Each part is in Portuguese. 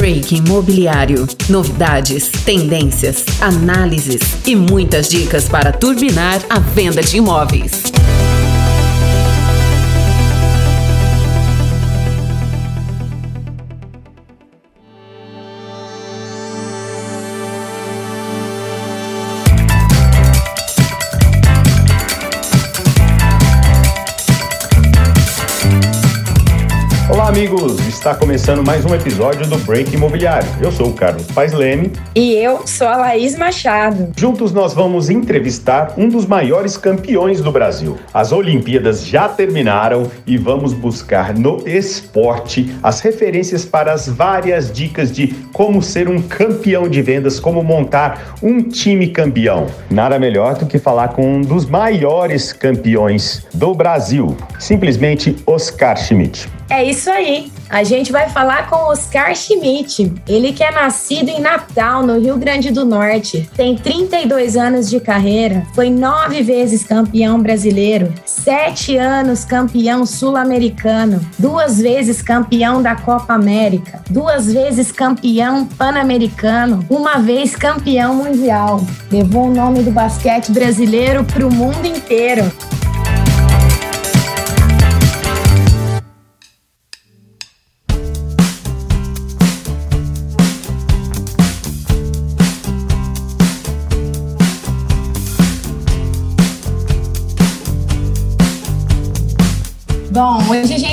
Break Imobiliário. Novidades, tendências, análises e muitas dicas para turbinar a venda de imóveis. Está começando mais um episódio do Break Imobiliário. Eu sou o Carlos Pais Leme. E eu sou a Laís Machado. Juntos nós vamos entrevistar um dos maiores campeões do Brasil. As Olimpíadas já terminaram e vamos buscar no esporte as referências para as várias dicas de como ser um campeão de vendas, como montar um time campeão. Nada melhor do que falar com um dos maiores campeões do Brasil, simplesmente Oscar Schmidt. É isso aí. A gente vai falar com Oscar Schmidt. Ele que é nascido em Natal, no Rio Grande do Norte. Tem 32 anos de carreira. Foi nove vezes campeão brasileiro. Sete anos campeão sul-americano. Duas vezes campeão da Copa América. Duas vezes campeão pan-americano. Uma vez campeão mundial. Levou o nome do basquete brasileiro para o mundo inteiro.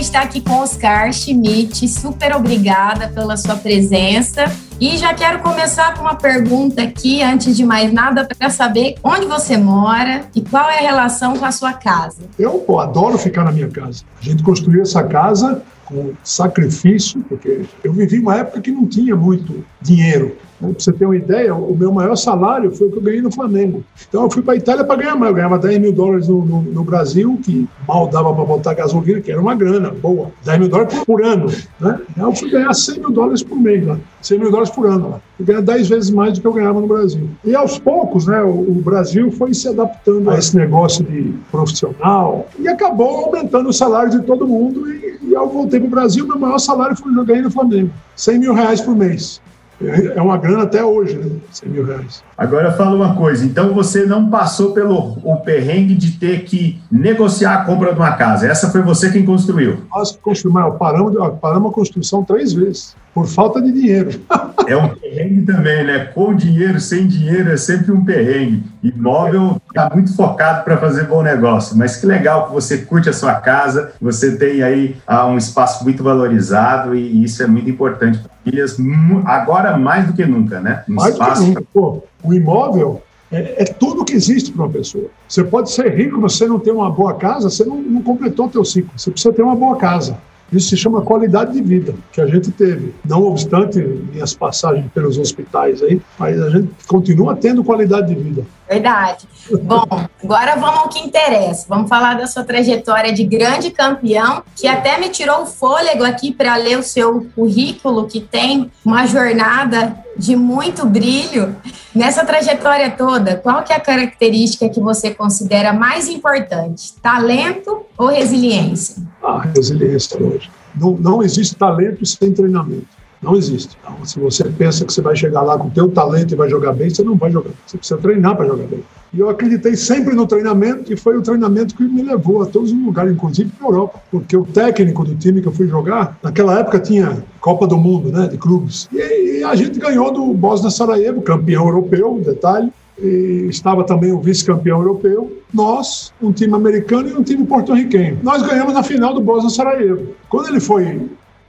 Está aqui com Oscar Schmidt. Super obrigada pela sua presença. E já quero começar com uma pergunta aqui, antes de mais nada, para saber onde você mora e qual é a relação com a sua casa. Eu pô, adoro ficar na minha casa. A gente construiu essa casa com sacrifício, porque eu vivi uma época que não tinha muito dinheiro. Para você ter uma ideia, o meu maior salário foi o que eu ganhei no Flamengo. Então eu fui para a Itália para ganhar mais. Eu ganhava 10 mil dólares no, no, no Brasil, que mal dava para botar gasolina, que era uma grana boa. 10 mil dólares por ano. Né? Então eu fui ganhar 100 mil dólares por mês lá. 100 mil dólares por ano lá. Eu ganhava 10 vezes mais do que eu ganhava no Brasil. E aos poucos, né, o, o Brasil foi se adaptando a esse negócio de profissional e acabou aumentando o salário de todo mundo. E, e eu voltei para o Brasil, meu maior salário foi eu ganhei no Flamengo. 100 mil reais por mês. É uma grana até hoje, né? 100 mil reais. Agora fala uma coisa, então você não passou pelo o perrengue de ter que negociar a compra de uma casa. Essa foi você quem construiu. Nós construímos, paramos, paramos a construção três vezes, por falta de dinheiro. é um perrengue também, né? Com dinheiro, sem dinheiro, é sempre um perrengue. Imóvel está muito focado para fazer bom negócio, mas que legal que você curte a sua casa, você tem aí ah, um espaço muito valorizado e isso é muito importante para famílias, agora mais do que nunca, né? Um mais espaço do que nunca. Pô, o imóvel é, é, tudo que existe para uma pessoa. Você pode ser rico, mas você não tem uma boa casa, você não, não completou o teu ciclo. Você precisa ter uma boa casa. Isso se chama qualidade de vida que a gente teve. Não obstante minhas passagens pelos hospitais aí, mas a gente continua tendo qualidade de vida. Verdade. Bom, agora vamos ao que interessa. Vamos falar da sua trajetória de grande campeão, que até me tirou o fôlego aqui para ler o seu currículo, que tem uma jornada de muito brilho. Nessa trajetória toda, qual que é a característica que você considera mais importante? Talento ou resiliência? Ah, resiliência, lógico. Não, não existe talento sem treinamento. Não existe. Então, se você pensa que você vai chegar lá com o teu talento e vai jogar bem, você não vai jogar. Você precisa treinar para jogar bem. E eu acreditei sempre no treinamento, e foi o treinamento que me levou a todos os lugares, inclusive para a Europa. Porque o técnico do time que eu fui jogar, naquela época tinha Copa do Mundo, né, de clubes. E, e a gente ganhou do Bosnia Sarajevo, campeão europeu, detalhe. E estava também o vice-campeão europeu, nós, um time americano e um time porto-riquenho. Nós ganhamos na final do Bosnia Sarajevo. Quando ele foi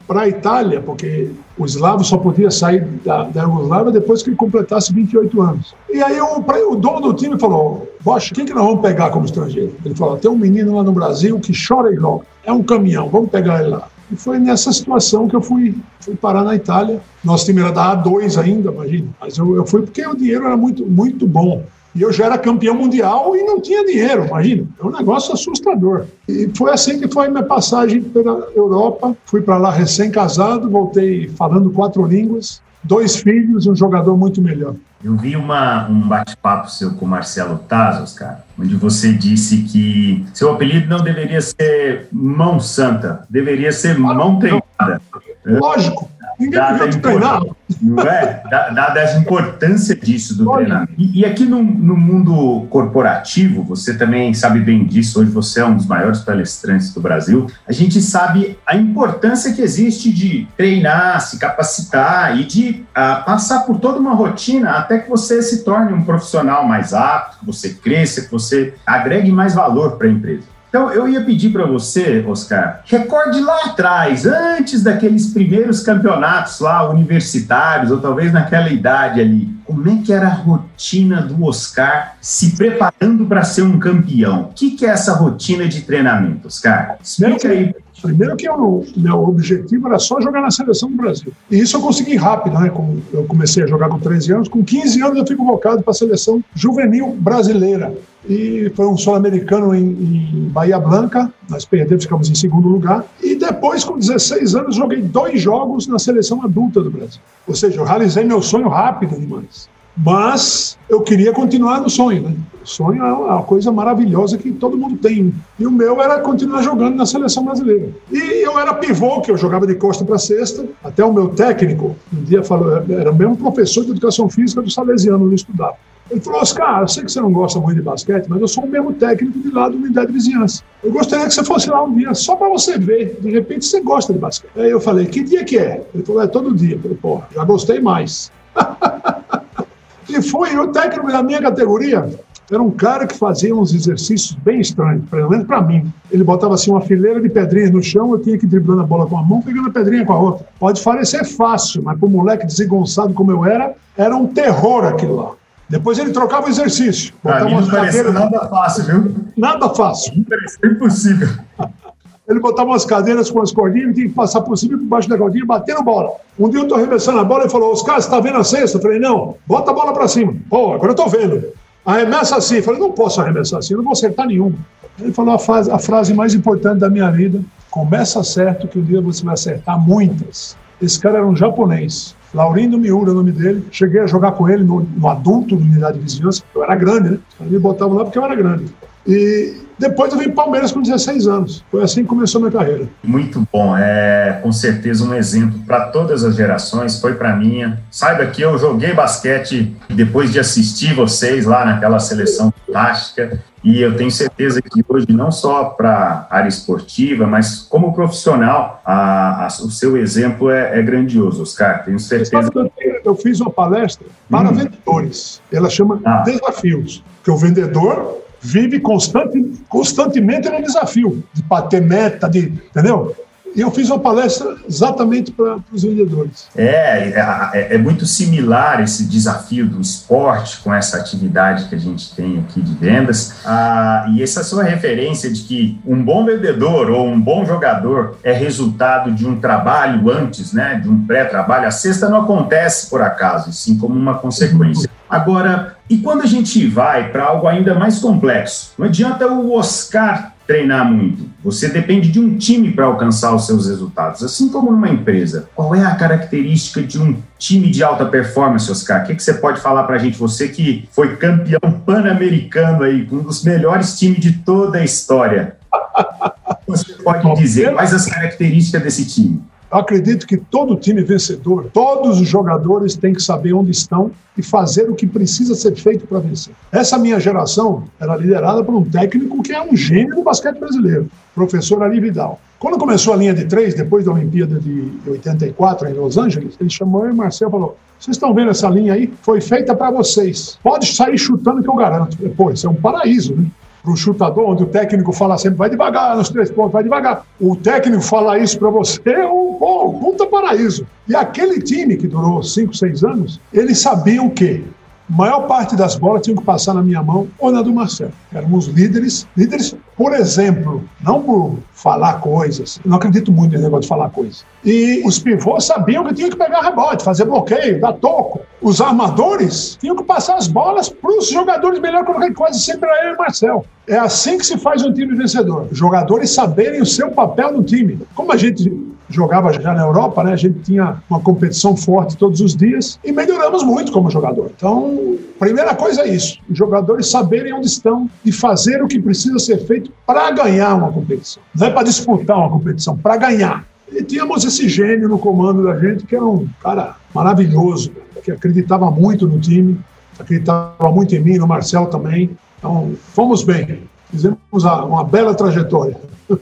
para a Itália, porque o eslavo só podia sair da, da Yugoslávia depois que ele completasse 28 anos. E aí o, o dono do time falou: Bocha, quem que nós vamos pegar como estrangeiro? Ele falou: tem um menino lá no Brasil que chora e joga. É um caminhão, vamos pegar ele lá. E foi nessa situação que eu fui, fui parar na Itália. Nosso time era da A2 ainda, imagina. Mas eu, eu fui porque o dinheiro era muito, muito bom. E eu já era campeão mundial e não tinha dinheiro, imagina. É um negócio assustador. E foi assim que foi minha passagem pela Europa. Fui para lá recém-casado, voltei falando quatro línguas, dois filhos e um jogador muito melhor. Eu vi uma, um bate-papo seu com o Marcelo Tazos, cara, onde você disse que seu apelido não deveria ser Mão Santa, deveria ser Mão Treinada. Lógico, Ninguém podia te treinar. Não é? Dada a importância disso do treinamento. E, e, aqui no, no, mundo corporativo, você também sabe bem disso, hoje você é um dos maiores palestrantes do Brasil, a gente sabe a importância que existe de treinar, se capacitar e de uh, passar por toda uma rotina até que você se torne um profissional mais apto, que você cresça, que você agregue mais valor para a empresa. Então, eu ia pedir para você, Oscar, recorde lá atrás, antes daqueles primeiros campeonatos lá universitários, ou talvez naquela idade ali, como é que era a rotina do Oscar se preparando para ser um campeão? O que, que é essa rotina de treinamento, Oscar? Explica aí. Primeiro que o meu objetivo era só jogar na seleção do Brasil. E isso eu consegui rápido, né? Eu comecei a jogar com 13 anos, com 15 anos eu fui convocado para a seleção juvenil brasileira e foi um sul-americano em, em, Bahia Blanca. Nós perdemos, ficamos em segundo lugar. E depois, com 16 anos, joguei dois jogos na seleção adulta do Brasil. Ou seja, eu realizei meu sonho rápido demais. Mas eu queria continuar no sonho, né? Sonho é uma coisa maravilhosa que todo mundo tem. E o meu era continuar jogando na seleção brasileira. E eu era pivô, que eu jogava de costa para cesta. Até o meu técnico, um dia falou, era o mesmo professor de educação física do Salesiano, eu estudava. Ele falou, Oscar, eu sei que você não gosta muito de basquete, mas eu sou o mesmo técnico de lá da unidade de vizinhança. Eu gostaria que você fosse lá um dia, só para você ver. De repente você gosta de basquete. Aí eu falei, que dia que é? Ele falou, é todo dia. Eu falei, pô, já gostei mais. e foi o técnico da minha categoria. Era um cara que fazia uns exercícios bem estranhos, pelo menos para mim. Ele botava assim uma fileira de pedrinhas no chão, eu tinha que ir driblando a bola com a mão, pegando a pedrinha com a outra. Pode parecer fácil, mas para um moleque desengonçado como eu era, era um terror aquilo lá. Depois ele trocava o exercício. Pra mim não parecia nada fácil, viu? Nada fácil. impossível. Ele botava umas cadeiras com as cordinhas, tinha que passar por cima e por baixo da cordinha, batendo bola. Um dia eu estou arremessando a bola e falou: Oscar, você está vendo a cesta? Eu falei: não, bota a bola para cima. Pô, agora eu estou vendo. Arremessa assim. Falei: não posso arremessar assim, não vou acertar nenhuma. Ele falou a frase, a frase mais importante da minha vida: começa certo que um dia você vai acertar muitas. Esse cara era um japonês. Laurindo Miura, o nome dele. Cheguei a jogar com ele no, no adulto da unidade de vizinhança. Eu era grande, né? Me botavam lá porque eu era grande. E depois eu vim para Palmeiras com 16 anos. Foi assim que começou a minha carreira. Muito bom. É com certeza um exemplo para todas as gerações. Foi para minha. Saiba que eu joguei basquete depois de assistir vocês lá naquela seleção fantástica. E eu tenho certeza que hoje, não só para a área esportiva, mas como profissional, a, a, o seu exemplo é, é, grandioso, Oscar. Tenho certeza. Eu, eu fiz uma palestra para hum. vendedores. Ela chama ah. Desafios. Que o vendedor vive constante, constantemente no desafio de bater meta, de, entendeu? E eu fiz uma palestra exatamente para os vendedores. É, é, é, muito similar esse desafio do esporte com essa atividade que a gente tem aqui de vendas. Ah, e essa sua referência de que um bom vendedor ou um bom jogador é resultado de um trabalho antes, né, de um pré-trabalho. A cesta não acontece por acaso, sim como uma consequência. Agora, e quando a gente vai para algo ainda mais complexo? Não adianta o Oscar treinar muito. Você depende de um time para alcançar os seus resultados, assim como numa empresa. Qual é a característica de um time de alta performance, Oscar? O que, que você pode falar para a gente? Você que foi campeão pan-americano aí, um dos melhores times de toda a história. Você pode dizer quais as características desse time? Acredito que todo time vencedor, todos os jogadores têm que saber onde estão e fazer o que precisa ser feito para vencer. Essa minha geração era liderada por um técnico que é um gênio do basquete brasileiro, professor Ari Vidal. Quando começou a linha de três, depois da Olimpíada de 84 em Los Angeles, ele chamou eu e Marcel e falou: Vocês estão vendo essa linha aí? Foi feita para vocês. Pode sair chutando que eu garanto. Pô, isso é um paraíso, né? Para o chutador, onde o técnico fala sempre, vai devagar nos três pontos, vai devagar. O técnico falar isso para você é um, puta paraíso. E aquele time que durou cinco, seis anos, eles sabiam que maior parte das bolas tinham que passar na minha mão ou na do Marcelo. Éramos líderes, líderes por exemplo, não por falar coisas. Eu não acredito muito nesse negócio de falar coisas. E os pivôs sabiam que tinham que pegar rebote, fazer bloqueio, dar toco. Os armadores tinham que passar as bolas para os jogadores melhor que quase sempre era eu e Marcel. É assim que se faz um time vencedor. Os jogadores saberem o seu papel no time. Como a gente jogava já na Europa, né? A gente tinha uma competição forte todos os dias e melhoramos muito como jogador. Então, primeira coisa é isso: os jogadores saberem onde estão e fazer o que precisa ser feito para ganhar uma competição. Não é para disputar uma competição, para ganhar. E tínhamos esse gênio no comando da gente, que era um cara maravilhoso, que acreditava muito no time, acreditava muito em mim, no Marcel também. Então, fomos bem. Fizemos uma bela trajetória.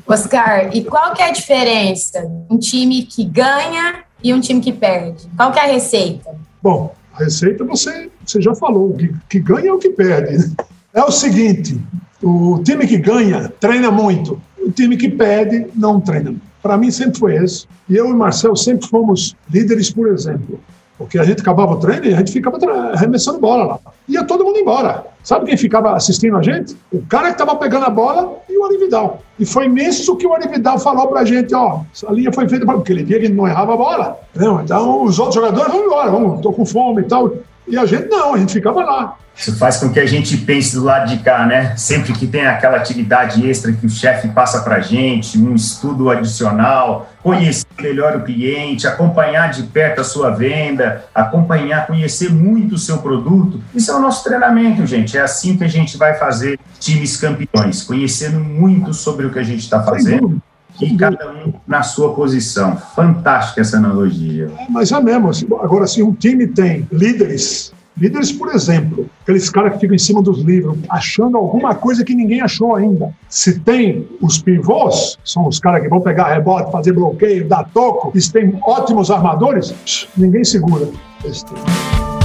Oscar, e qual que é a diferença? Um time que ganha e um time que perde? Qual que é a receita? Bom, a receita você, você já falou, que, que ganha é o que perde. Né? É o seguinte, o time que ganha treina muito, o time que perde não treina. Para mim sempre foi esse. E eu e Marcel sempre fomos líderes por exemplo. Porque a gente acabava o treino e a gente ficava arremessando bola lá. Ia todo mundo embora. Sabe quem ficava assistindo a gente? O cara que estava pegando a bola e o Arividal. E foi nisso que o Arividal falou pra gente, ó, a linha foi feita porque ele via que ele não errava a bola. Entendeu? Então os outros jogadores vão embora, vamos, tô com fome e tal. E a gente não, a gente ficava lá. Isso faz com que a gente pense do lado de cá, né? Sempre que tem aquela atividade extra que o chefe passa para a gente, um estudo adicional, conhecer melhor o cliente, acompanhar de perto a sua venda, acompanhar, conhecer muito o seu produto. Isso é o nosso treinamento, gente. É assim que a gente vai fazer times campeões, conhecendo muito sobre o que a gente está fazendo e cada um na sua posição. Fantástica essa analogia. Mas é mesmo. Agora, se um time tem líderes Líderes, por exemplo, aqueles caras que ficam em cima dos livros, achando alguma coisa que ninguém achou ainda. Se tem os pivôs, são os caras que vão pegar rebote, fazer bloqueio, dar toco, e se tem ótimos armadores, ninguém segura esse time.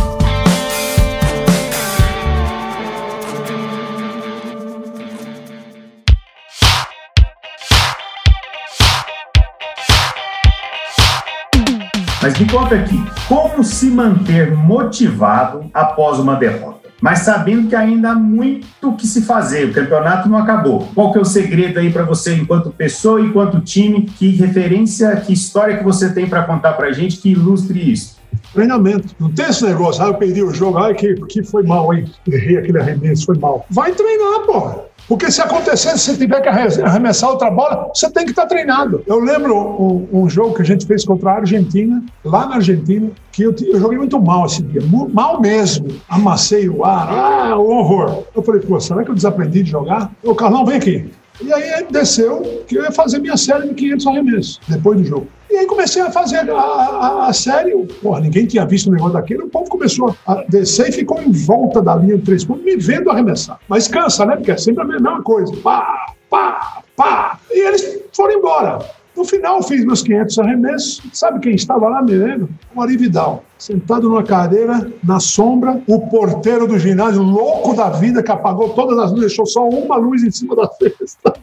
Me conta aqui, como se manter motivado após uma derrota? Mas sabendo que ainda há muito que se fazer, o campeonato não acabou. Qual que é o segredo aí para você, enquanto pessoa, enquanto time? Que referência, que história que você tem para contar para gente que ilustre isso? Treinamento. Não tem esse negócio, ah, eu perdi o jogo, ah, que, que foi mal, hein? Errei aquele arremesso, foi mal. Vai treinar, porra. Porque se acontecer, se tiver que arremessar outra bola, você tem que estar treinado. Eu lembro um, um, jogo que a gente fez contra a Argentina, lá na Argentina, que eu, eu joguei muito mal esse dia, mal mesmo. Amassei o ar, ah, horror. Eu falei, pô, será que eu desaprendi de jogar? Ô, Carlão, vem aqui. E aí desceu que eu ia fazer minha série de 500 arremessos, depois do jogo. E aí comecei a fazer a, a, a série. Porra, ninguém tinha visto o negócio daquele. O povo começou a descer e ficou em volta da linha de três pontos, me vendo arremessar. Mas cansa, né? Porque é sempre a mesma coisa. Pá, pá, pá. E eles foram embora. No final, fiz meus 500 arremessos. Sabe quem estava lá me vendo? O Ari Vidal, sentado numa cadeira, na sombra. O porteiro do ginásio, louco da vida, que apagou todas as luzes, deixou só uma luz em cima da cesta.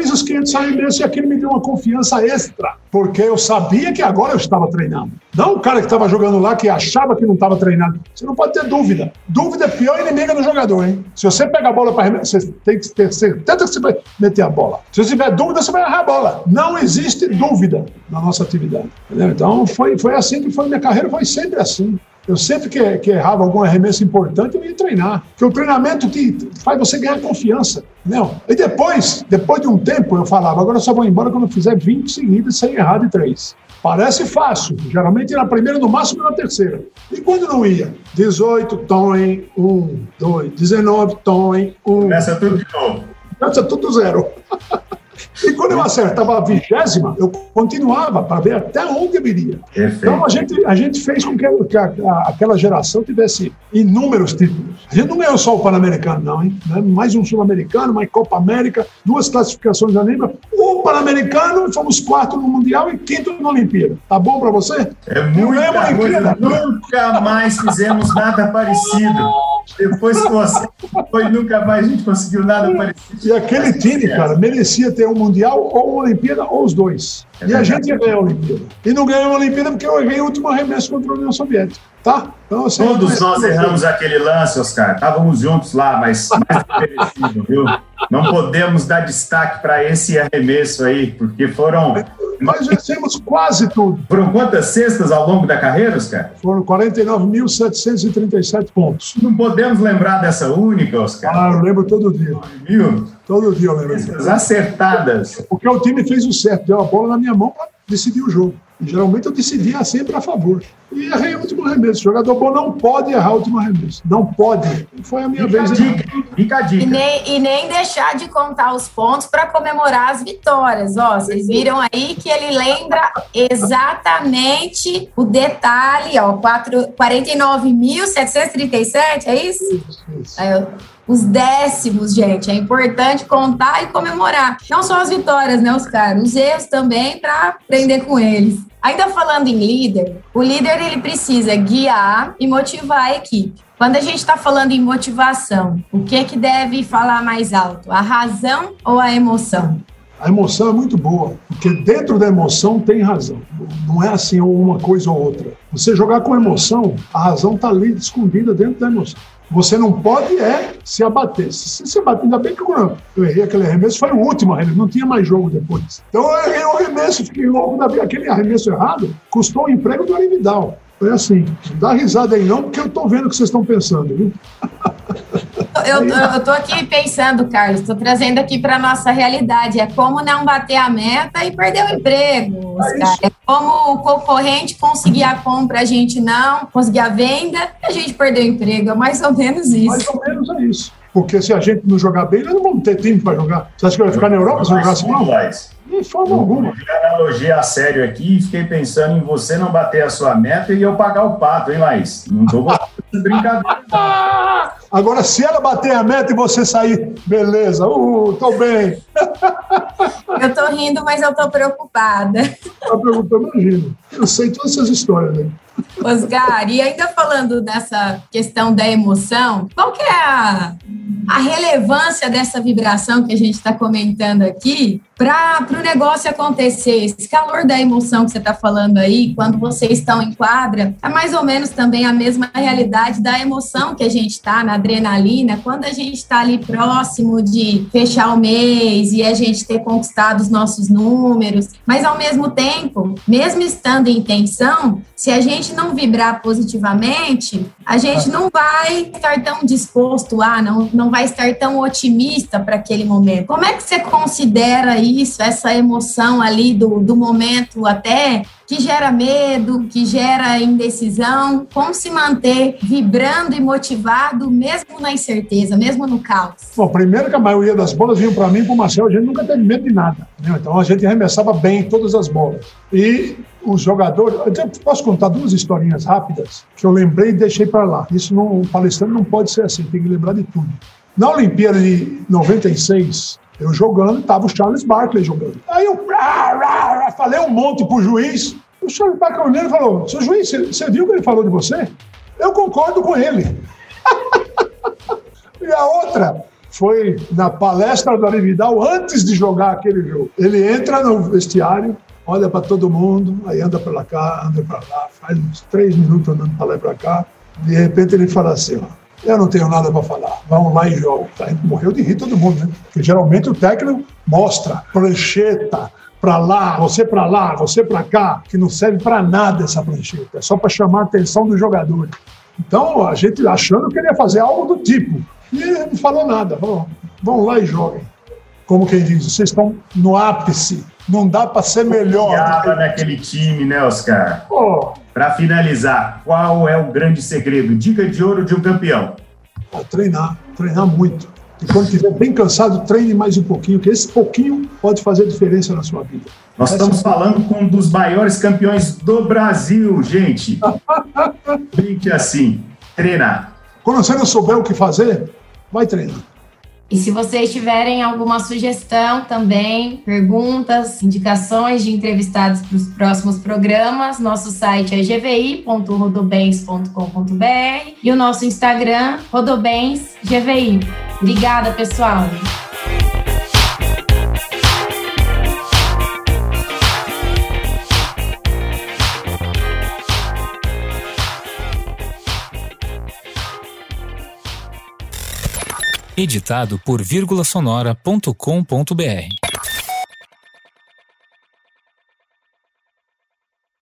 Fiz os 500 arremessos e aquilo me deu uma confiança extra, porque eu sabia que agora eu estava treinando. Não o cara que estava jogando lá que achava que não estava treinando. Você não pode ter dúvida. Dúvida é pior inimiga do jogador, hein? Se você pega a bola para você tem que ter certeza que você vai meter a bola. Se você tiver dúvida, você vai errar a bola. Não existe dúvida na nossa atividade. Entendeu? Então foi, foi assim que foi minha carreira, foi sempre assim. Eu sempre que, que errava algum arremesso importante, eu ia treinar. Porque o treinamento te, faz você ganhar confiança. Entendeu? E depois, depois de um tempo, eu falava, agora eu só vou embora quando eu fizer 20 seguidas sem errar de três. Parece fácil, geralmente na primeira, no máximo na terceira. E quando não ia? 18, tom, 1, 2, 19, tom, 1. Começa tudo de novo. Começa tudo zero. E quando eu acertava a vigésima, eu continuava para ver até onde eu iria. Perfeito. Então a gente, a gente fez com que, que a, a, aquela geração tivesse inúmeros títulos. A gente não ganhou só o Pan-Americano, não, hein? Né? Mais um Sul-Americano, mais Copa América, duas classificações da lembra. O Pan-Americano, fomos quarto no Mundial e quinto na Olimpíada. Tá bom para você? É muita coisa. Nunca mais fizemos nada parecido. Depois que você foi, nunca mais a gente conseguiu nada parecido. E aquele time, cara, merecia ter um Mundial ou uma Olimpíada, ou os dois. É e a gente ia ganhar a Olimpíada. E não ganhou a Olimpíada porque eu errei o último arremesso contra a União Soviética. Tá? Então, assim, Todos nós erramos aquele lance, Oscar. Estávamos juntos lá, mas mais viu? Não podemos dar destaque para esse arremesso aí, porque foram nós vencemos quase tudo. Foram quantas cestas ao longo da carreira, Oscar? Foram 49.737 pontos. Não podemos lembrar dessa única, Oscar? Ah, eu lembro todo dia. Todo dia eu lembro. Acertadas. Porque o time fez o certo, deu a bola na minha mão para decidir o jogo. E, geralmente eu decidia sempre a favor. E errei o último arremesso. O jogador bom não pode errar o último arremesso. Não pode. Foi a minha Fica vez. a dica, fica a dica. E nem, e nem deixar de contar os pontos para comemorar as vitórias. Ó, vocês viram aí que ele lembra exatamente o detalhe, ó, 49.737, é isso? Isso, isso. Aí, ó, os décimos, gente, é importante contar e comemorar. Não só as vitórias, né, Oscar? Os erros também para aprender com eles. Ainda falando em líder, o líder ele precisa guiar e motivar a equipe. Quando a gente está falando em motivação, o que que deve falar mais alto? A razão ou a emoção? A emoção é muito boa, porque dentro da emoção tem razão. Não é assim uma coisa ou outra. Você jogar com emoção, a razão está ali escondida dentro da emoção. Você não pode é se abater. Se se abater, ainda bem que eu, eu errei aquele arremesso, foi o último arremesso, não tinha mais jogo depois. Então eu errei o arremesso, fiquei louco da. Aquele arremesso errado custou o emprego do Arividal. Foi assim. Dá risada aí não, porque eu tô vendo o que vocês estão pensando, viu? Eu, eu, tô aqui pensando, Carlos, tô trazendo aqui para nossa realidade. É como não bater a meta e perder o emprego, Oscar. É como o concorrente conseguir a compra, a gente não, conseguir a venda, e a gente perder o emprego. É mais ou menos Mais isso. ou menos é isso. Porque se a gente não jogar bem, nós não vamos ter time para jogar. Você acha que vai ficar na Europa se jogar assim? Não, Mas, de forma alguma. vi a analogia a sério aqui e fiquei pensando em você não bater a sua meta e eu pagar o pato, hein, Laís? Não tô gostando de brincadeira. Agora, se ela bater a meta e você sair, beleza, uh, tô bem. Eu tô rindo, mas eu tô preocupada. Tá perguntando, imagina. Eu sei todas essas histórias, né? Oscar, e ainda falando dessa questão da emoção, qual que é a, a relevância dessa vibração que a gente está comentando aqui para o negócio acontecer? Esse calor da emoção que você está falando aí, quando vocês estão em quadra, é mais ou menos também a mesma realidade da emoção que a gente está na adrenalina, quando a gente está ali próximo de fechar o mês e a gente ter conquistado os nossos números, mas ao mesmo tempo, mesmo estando em tensão, se a gente não vibrar positivamente, a gente não vai estar tão disposto a, não, não vai estar tão otimista para aquele momento. Como é que você considera isso, essa emoção ali do, do momento até que gera medo, que gera indecisão? Como se manter vibrando e motivado mesmo na incerteza, mesmo no caos? Bom, primeiro que a maioria das bolas vinham para mim para o Marcel, a gente nunca teve medo de nada. Então a gente arremessava bem todas as bolas. E os jogadores. Eu posso contar duas historinhas rápidas que eu lembrei e deixei para lá. Isso não, o palestrante não pode ser assim, tem que lembrar de tudo. Na Olimpíada de 96, eu jogando, estava o Charles Barkley jogando. Aí eu rá, rá, rá, falei um monte pro juiz. O Charles Barkley olhando e falou: Seu juiz, você, viu o que ele falou de você? Eu concordo com ele. E a outra foi na palestra do Arividal antes de jogar aquele jogo. Ele entra no vestiário, olha para todo mundo, aí anda para cá, anda para lá, faz uns três minutos andando para lá e para cá. De repente ele fala assim: ó, eu não tenho nada para falar, vamos lá e joga. A gente morreu de rir todo mundo, né? Porque geralmente o técnico mostra prancheta para lá, você para lá, você para cá, que não serve para nada essa prancheta, é só para chamar a atenção dos jogadores. Então, a gente achando que ele ia fazer algo do tipo. E ele não falou nada. Falou, vão lá e joguem. Como quem diz, vocês estão no ápice. Não dá para ser melhor. que- naquele time, né, Oscar? Pô, Para finalizar, qual é o grande segredo? Dica de ouro de um campeão. a treinar, treinar muito. E quando estiver bem cansado, treine mais um pouquinho, que esse pouquinho pode fazer diferença na sua vida. Nós Essa- estamos falando com um dos maiores campeões do Brasil, gente. Brinque assim, treinar. Quando você não souber o que fazer, vai treinar. E se vocês tiverem alguma sugestão também, perguntas, indicações de entrevistados para os próximos programas, nosso site é gvi.rodobens.com.br e o nosso Instagram, rodobensgvi. Obrigada, pessoal! Editado por vírgulasonora.com.br.